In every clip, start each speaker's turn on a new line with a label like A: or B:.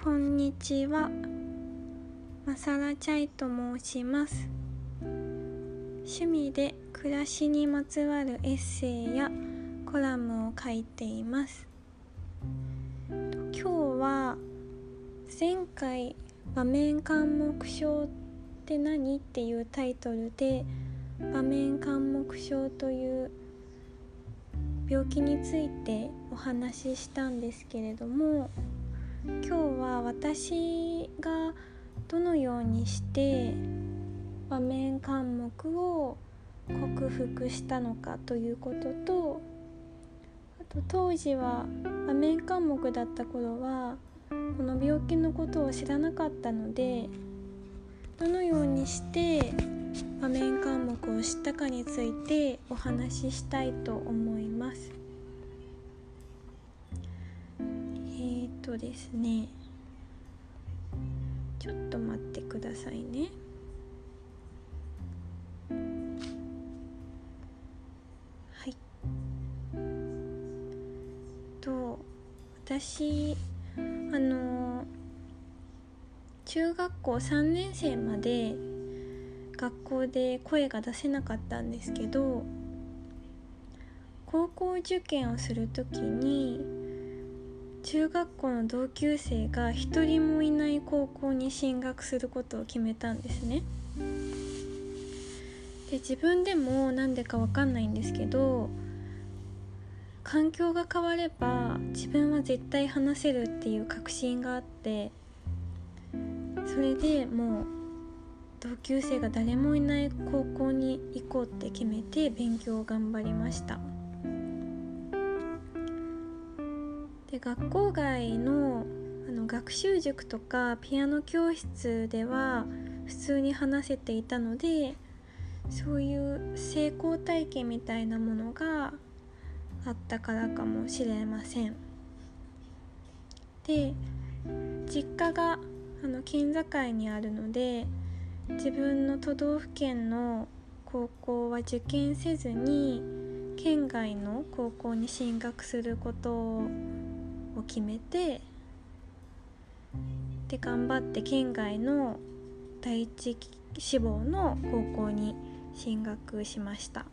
A: こんにちは。マサラチャイと申します。趣味で暮らしにまつわるエッセイやコラムを書いています。今日は前回場面緘黙症って何っていうタイトルで場面緘黙症という病気についてお話ししたんですけれども今日は私がどのようにして場面緘黙を克服したのかということとあと当時は場面緘黙だった頃はこの病気のことを知らなかったのでどのようにして場面緘黙を知ったかについてお話ししたいと思います。とですねちょっと待ってくださいね。はい。と私あの中学校3年生まで学校で声が出せなかったんですけど高校受験をする時に中学校の同級生が一人もいない高校に進学することを決めたんですね。で自分でも何でか分かんないんですけど環境が変われば自分は絶対話せるっていう確信があってそれでもう同級生が誰もいない高校に行こうって決めて勉強を頑張りましたで学校外のあの学習塾とかピアノ教室では普通に話せていたのでそういう成功体験みたいなものがあったからかもしれません。で実家があの県境にあるので自分の都道府県の高校は受験せずに県外の高校に進学することを決めてで頑張って県外の第一志望の高校に進学しました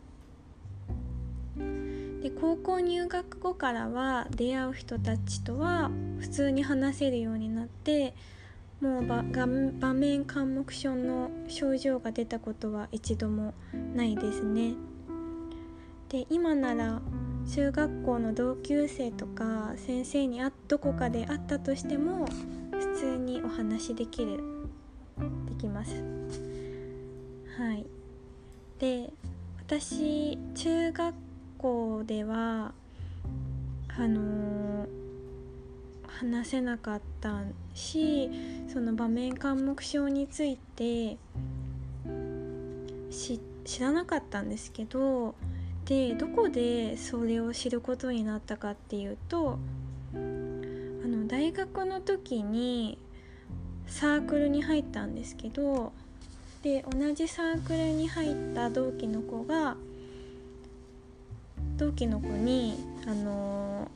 A: で高校入学後からは出会う人たちとは普通に話せるようになってもう場面緘黙症の症状が出たことは一度もないですね。で今なら中学校の同級生とか先生にあどこかで会ったとしても普通にお話できるできます。はいで私中学校ではあのー話せなかったしその場面緘黙症について知らなかったんですけどでどこでそれを知ることになったかっていうとあの大学の時にサークルに入ったんですけどで同じサークルに入った同期の子が同期の子にあの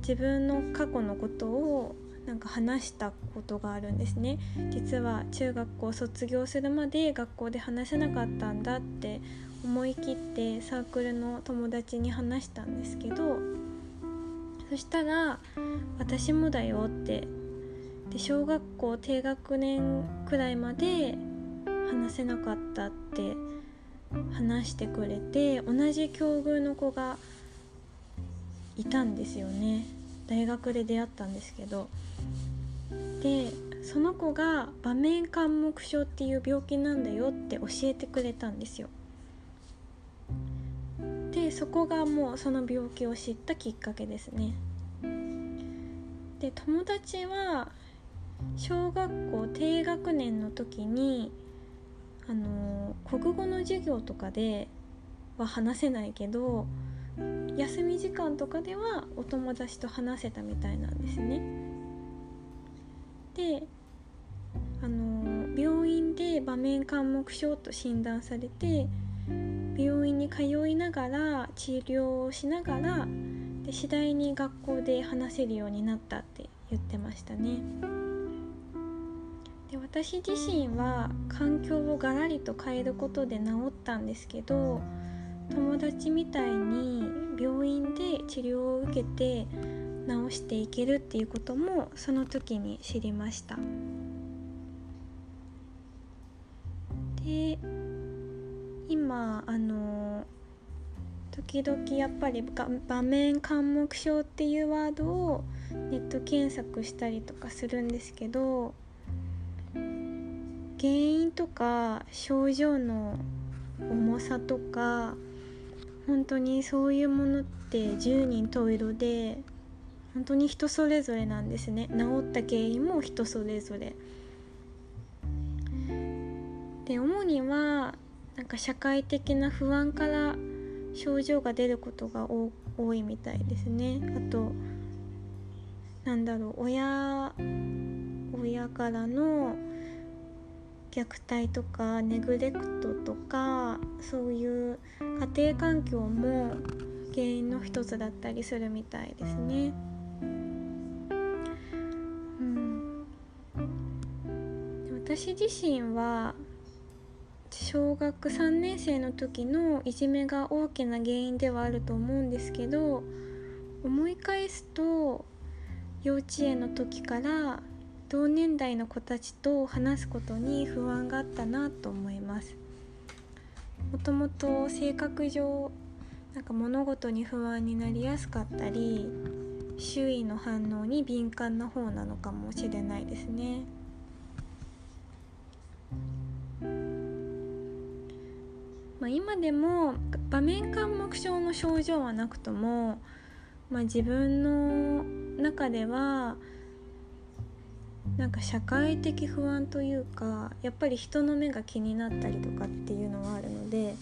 A: 自分の過去のことをなんか話したことがあるんですね。実は中学校卒業するまで学校で話せなかったんだって思い切ってサークルの友達に話したんですけどそしたら「私もだよ」って。で小学校低学年くらいまで話せなかったって話してくれて同じ境遇の子がいたんですよね。大学で出会ったんですけど。でその子が場面緘黙症っていう病気なんだよって教えてくれたんですよ。そこがもうその病気を知ったきっかけですねで友達は小学校低学年の時にあの国語の授業とかでは話せないけど休み時間とかではお友達と話せたみたいなんですね。であの病院で場面緘黙症と診断されて病院に通いながら治療をしながらで次第に学校で話せるようになったって言ってましたね。で私自身は環境をガラリと変えることで治ったんですけど友達みたいに病院で治療を受けて治していけるっていうこともその時に知りましたで今あの時々やっぱり場面緘黙症っていうワードをネット検索したりとかするんですけど原因とか症状の重さとか本当にそういうものって十人十色で本当に人それぞれなんですね治った原因も人それぞれで主にはなんか社会的な不安から症状が出ることが多いみたいですねあとなんだろう親親からの虐待とかネグレクトとかそういう家庭環境も原因の一つだったりするみたいですね。うん、私自身は小学3年生の時のいじめが大きな原因ではあると思うんですけど思い返すと幼稚園の時から同年代の子たちと話すことに不安があったなと思いますもともと性格上なんか物事に不安になりやすかったり周囲の反応に敏感な方なのかもしれないですね。ま、今でも場面緘黙症の症状はなくとも、まあ、自分の中ではなんか社会的不安というかやっぱり人の目が気になったりとかっていうのはあるので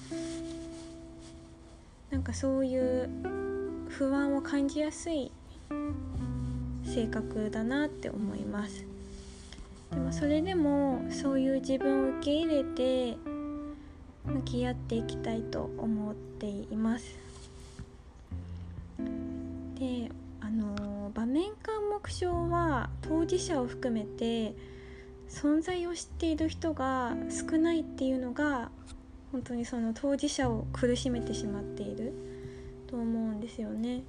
A: なんかそういう不安を感じやすい性格だなって思います。でもそれでもそういう自分を受け入れて向き合っていきたいと思っていますであの場面緘黙症は当事者を含めて存在を知っている人が少ないっていうのが本当にその当事者を苦しめてしまっていると思うんですよね。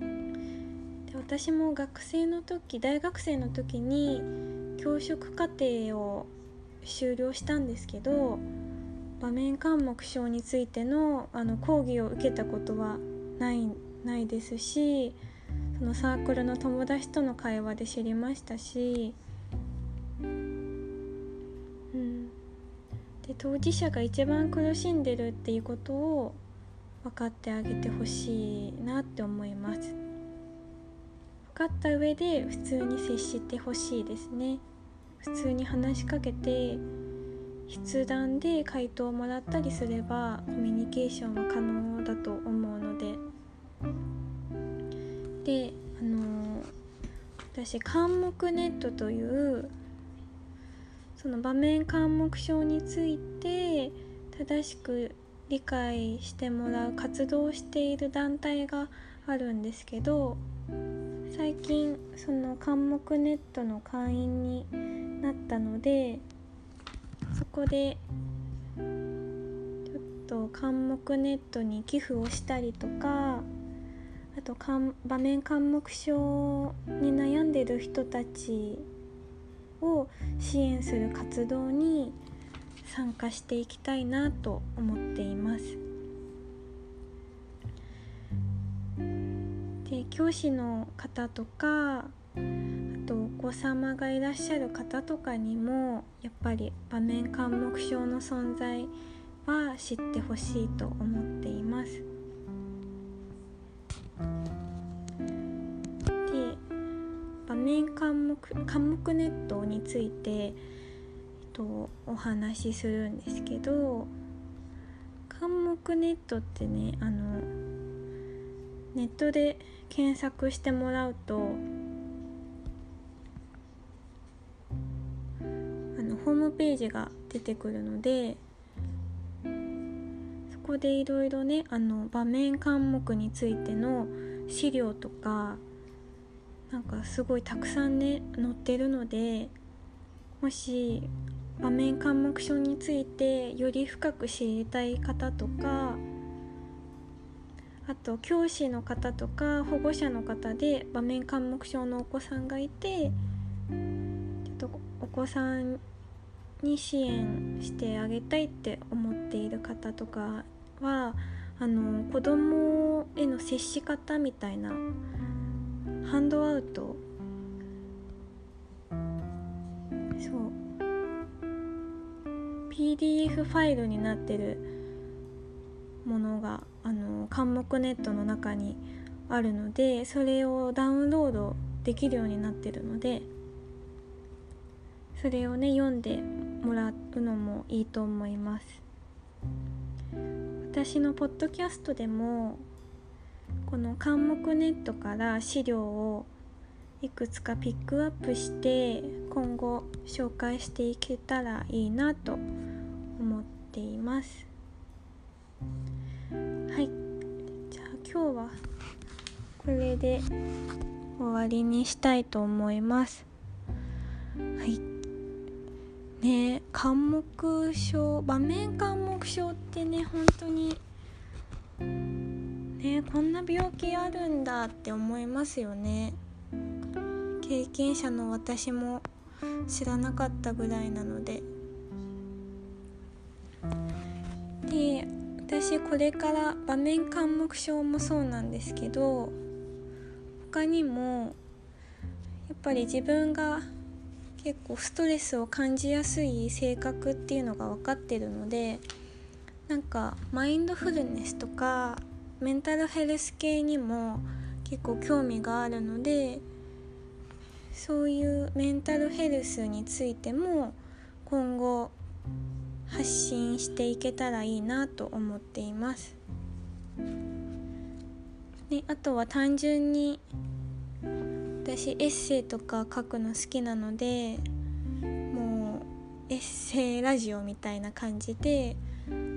A: で私も学生の時大学生の時に教職課程を修了したんですけど場面緘黙症についてのあの講義を受けたことはないないですしそのサークルの友達との会話で知りましたし、うん、で当事者が一番苦しんでるっていうことを分かってあげてほしいなって思います。分かった上で普通に接してほしいですね。普通に話しかけて筆談で回答をもらったりすればコミュニケーションは可能だと思うので。であの私関目ネットというその場面関目症について正しく理解してもらう活動をしている団体があるんですけど最近その関目ネットの会員になったのでこでちょっと関目ネットに寄付をしたりとかあと場面関目症に悩んでる人たちを支援する活動に参加していきたいなと思っています。で教師の方とか子様がいらっしゃる方とかにもやっぱり場面緘黙症の存在は知ってほしいと思っています。で場面緘黙緘黙ネットについて、えっと、お話しするんですけど緘黙ネットってねあのネットで検索してもらうとホームページが出てくるのでそこでいろいろねあの場面科目についての資料とかなんかすごいたくさんね載ってるのでもし場面緘黙症についてより深く知りたい方とかあと教師の方とか保護者の方で場面緘黙症のお子さんがいてちょっとお子さんに支援してあげたいって思っている方とかはあの子供への接し方みたいなハンドアウトそう PDF ファイルになってるものがあのカンモクネットの中にあるのでそれをダウンロードできるようになってるのでそれをね読んでもらうのもいいと思います。私のポッドキャストでもこの関目ネットから資料をいくつかピックアップして今後紹介していけたらいいなと思っています。はい。じゃあ今日はこれで終わりにしたいと思います。はい。ね監目症場面監目症ってね本当にねこんな病気あるんだって思いますよね。経験者の私も知らなかったぐらいなので。で私これから場面緘黙症もそうなんですけど他にもやっぱり自分が結構ストレスを感じやすい性格っていうのが分かってるのでなんかマインドフルネスとかメンタルヘルス系にも結構興味があるのでそういうメンタルヘルスについても今後発信していけたらいいなと思っています。であとは単純に私エッセイとか書くの好きなのでもうエッセイラジオみたいな感じで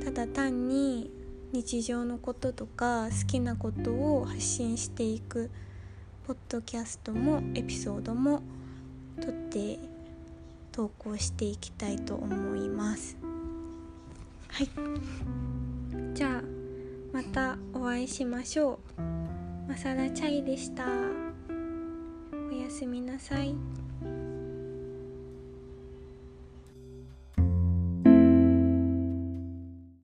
A: ただ単に日常のこととか好きなことを発信していくポッドキャストもエピソードも撮って投稿していきたいと思います。はい。じゃあまたお会いしましょう。マサラチャイでした。おやすみなさい。